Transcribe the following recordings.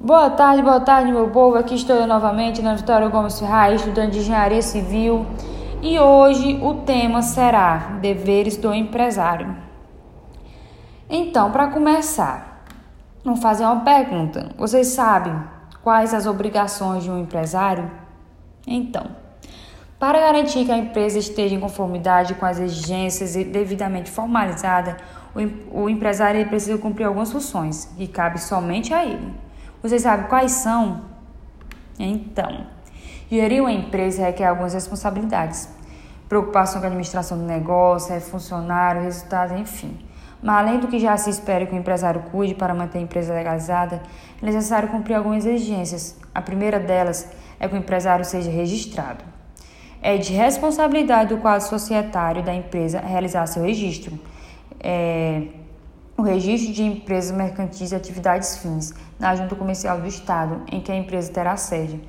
Boa tarde, boa tarde, meu povo. Aqui estou eu novamente na Vitória Gomes Ferraz, estudante de Engenharia Civil. E hoje o tema será Deveres do Empresário. Então, para começar, vamos fazer uma pergunta. Vocês sabem quais as obrigações de um empresário? Então, para garantir que a empresa esteja em conformidade com as exigências e devidamente formalizada, o empresário precisa cumprir algumas funções que cabe somente a ele. Vocês sabem quais são? Então, gerir uma empresa requer algumas responsabilidades. Preocupação com a administração do negócio, é funcionário, resultados, enfim. Mas além do que já se espera que o empresário cuide para manter a empresa legalizada, é necessário cumprir algumas exigências. A primeira delas é que o empresário seja registrado. É de responsabilidade do quadro societário da empresa realizar seu registro. É, o registro de empresas mercantis e atividades fins na Junta Comercial do Estado, em que a empresa terá sede.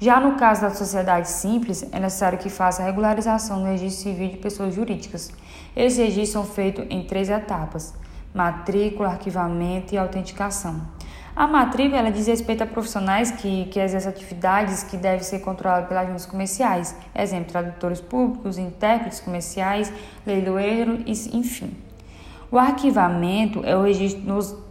Já no caso da sociedade simples, é necessário que faça a regularização no registro civil de pessoas jurídicas. Esses registros são feitos em três etapas: matrícula, arquivamento e autenticação. A matrícula ela diz respeito a profissionais que, que exercem atividades que devem ser controladas pelas juntas comerciais, exemplo, tradutores públicos, intérpretes comerciais, leiloeiro, enfim. O arquivamento é o registro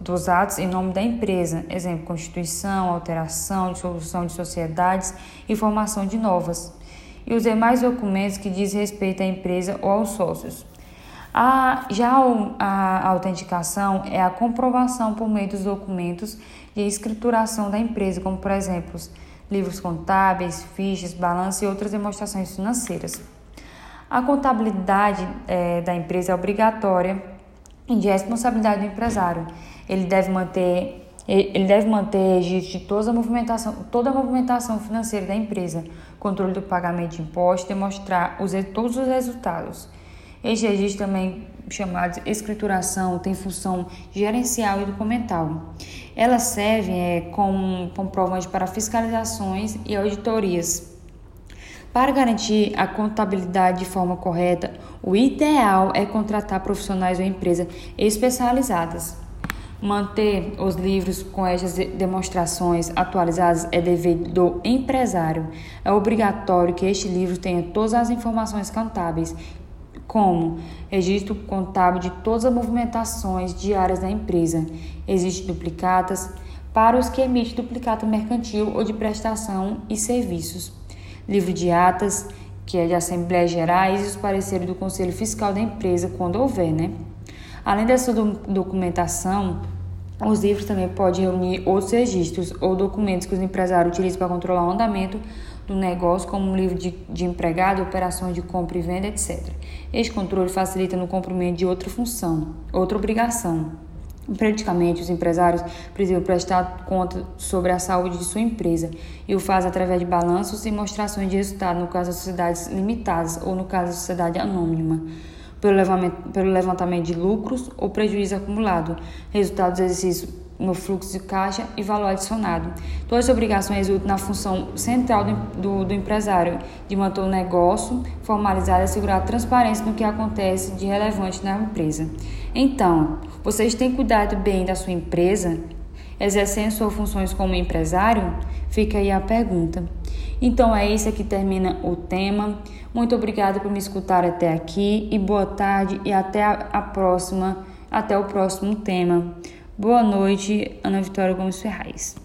dos, atos em nome da empresa, exemplo, constituição, alteração, dissolução de sociedades e formação de novas, e os demais documentos que dizem respeito à empresa ou aos sócios. A, já a autenticação é a comprovação por meio dos documentos de escrituração da empresa, como por exemplo livros contábeis, fichas, balanço e outras demonstrações financeiras. A contabilidade é, da empresa é obrigatória e de responsabilidade do empresário. Ele deve manter ele deve manter registro de toda a movimentação, toda a movimentação financeira da empresa, controle do pagamento de impostos, demonstrar os, todos os resultados. Este registro também chamado escrituração tem função gerencial e documental. Ela serve é, como comprovante para fiscalizações e auditorias para garantir a contabilidade de forma correta, o ideal é contratar profissionais ou empresas especializadas. Manter os livros com estas demonstrações atualizadas é dever do empresário. É obrigatório que este livro tenha todas as informações contábeis, como registro contábil de todas as movimentações diárias da empresa. Existem duplicatas para os que emitem duplicata mercantil ou de prestação e serviços livro de atas, que é de Assembleias Gerais, e os pareceres do Conselho Fiscal da empresa, quando houver, né? Além dessa do documentação, os livros também podem reunir outros registros ou documentos que os empresários utilizam para controlar o andamento do negócio, como um livro de, de empregado, operações de compra e venda, etc. Este controle facilita no cumprimento de outra função, outra obrigação, Praticamente, os empresários precisam prestar conta sobre a saúde de sua empresa. E o faz através de balanços e mostrações de resultado, no caso das sociedades limitadas ou no caso da sociedade anônima, pelo levantamento, de lucros ou prejuízo acumulado, resultados do exercício no fluxo de caixa e valor adicionado. Todas as obrigações resultam na função central do, do, do, empresário de manter o negócio formalizado e assegurar a transparência no que acontece de relevante na empresa. Então, vocês têm cuidado bem da sua empresa, exercendo suas funções como empresário? Fica aí a pergunta. Então é isso que termina o tema. Muito obrigada por me escutar até aqui e boa tarde e até a próxima, até o próximo tema. Boa noite, Ana Vitória Gomes Ferraz.